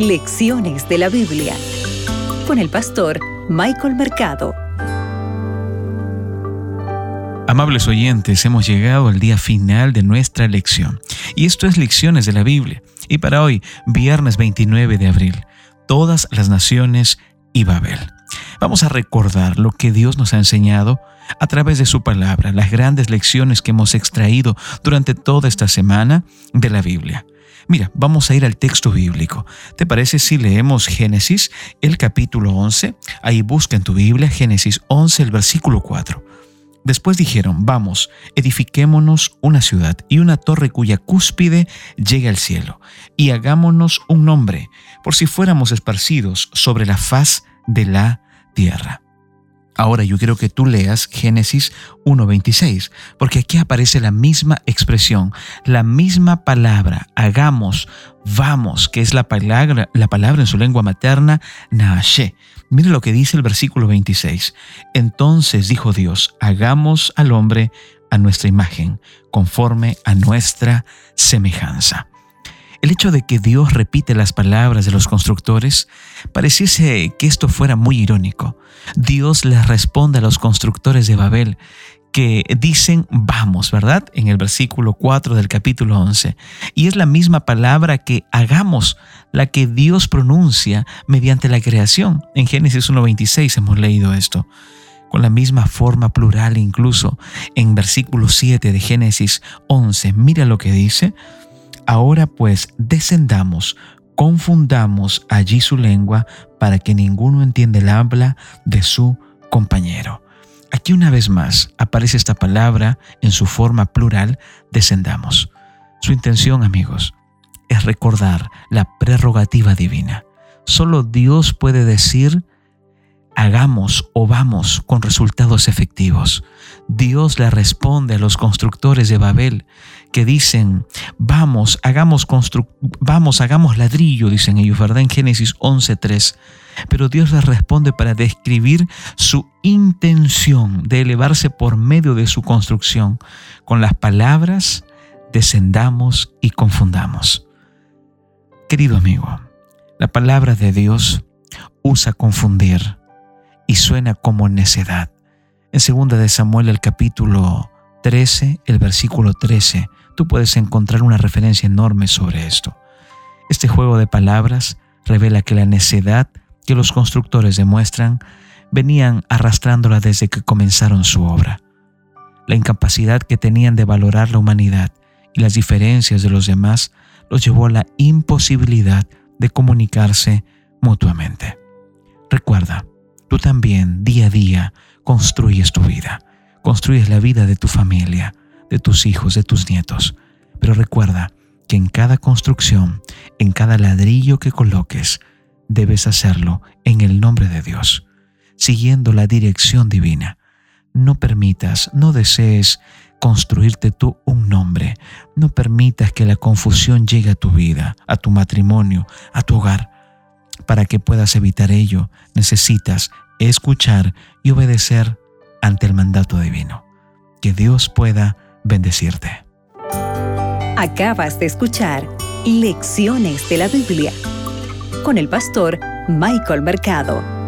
Lecciones de la Biblia con el pastor Michael Mercado. Amables oyentes, hemos llegado al día final de nuestra lección. Y esto es Lecciones de la Biblia. Y para hoy, viernes 29 de abril, todas las naciones y Babel. Vamos a recordar lo que Dios nos ha enseñado a través de su palabra, las grandes lecciones que hemos extraído durante toda esta semana de la Biblia. Mira, vamos a ir al texto bíblico. ¿Te parece si leemos Génesis, el capítulo 11? Ahí busca en tu Biblia Génesis 11, el versículo 4. Después dijeron, vamos, edifiquémonos una ciudad y una torre cuya cúspide llegue al cielo, y hagámonos un nombre, por si fuéramos esparcidos sobre la faz de la tierra. Ahora yo quiero que tú leas Génesis 1.26, porque aquí aparece la misma expresión, la misma palabra, hagamos, vamos, que es la palabra, la palabra en su lengua materna, Naashe. Mire lo que dice el versículo 26. Entonces dijo Dios, hagamos al hombre a nuestra imagen, conforme a nuestra semejanza. El hecho de que Dios repite las palabras de los constructores pareciese que esto fuera muy irónico. Dios les responde a los constructores de Babel que dicen vamos, ¿verdad? En el versículo 4 del capítulo 11. Y es la misma palabra que hagamos, la que Dios pronuncia mediante la creación. En Génesis 1.26 hemos leído esto. Con la misma forma plural incluso en versículo 7 de Génesis 11. Mira lo que dice. Ahora pues descendamos, confundamos allí su lengua para que ninguno entienda el habla de su compañero. Aquí una vez más aparece esta palabra en su forma plural, descendamos. Su intención, amigos, es recordar la prerrogativa divina. Solo Dios puede decir hagamos o vamos con resultados efectivos. Dios le responde a los constructores de Babel que dicen, vamos, hagamos vamos, hagamos ladrillo, dicen ellos, ¿verdad? En Génesis 11.3. Pero Dios les responde para describir su intención de elevarse por medio de su construcción con las palabras, descendamos y confundamos. Querido amigo, la palabra de Dios usa confundir y suena como necedad. En 2 de Samuel el capítulo 13, el versículo 13, tú puedes encontrar una referencia enorme sobre esto. Este juego de palabras revela que la necedad que los constructores demuestran venían arrastrándola desde que comenzaron su obra. La incapacidad que tenían de valorar la humanidad y las diferencias de los demás los llevó a la imposibilidad de comunicarse mutuamente. Recuerda, tú también día a día construyes tu vida, construyes la vida de tu familia, de tus hijos, de tus nietos. Pero recuerda que en cada construcción, en cada ladrillo que coloques, debes hacerlo en el nombre de Dios, siguiendo la dirección divina. No permitas, no desees construirte tú un nombre. No permitas que la confusión llegue a tu vida, a tu matrimonio, a tu hogar. Para que puedas evitar ello, necesitas escuchar y obedecer ante el mandato divino. Que Dios pueda bendecirte. Acabas de escuchar Lecciones de la Biblia con el pastor Michael Mercado.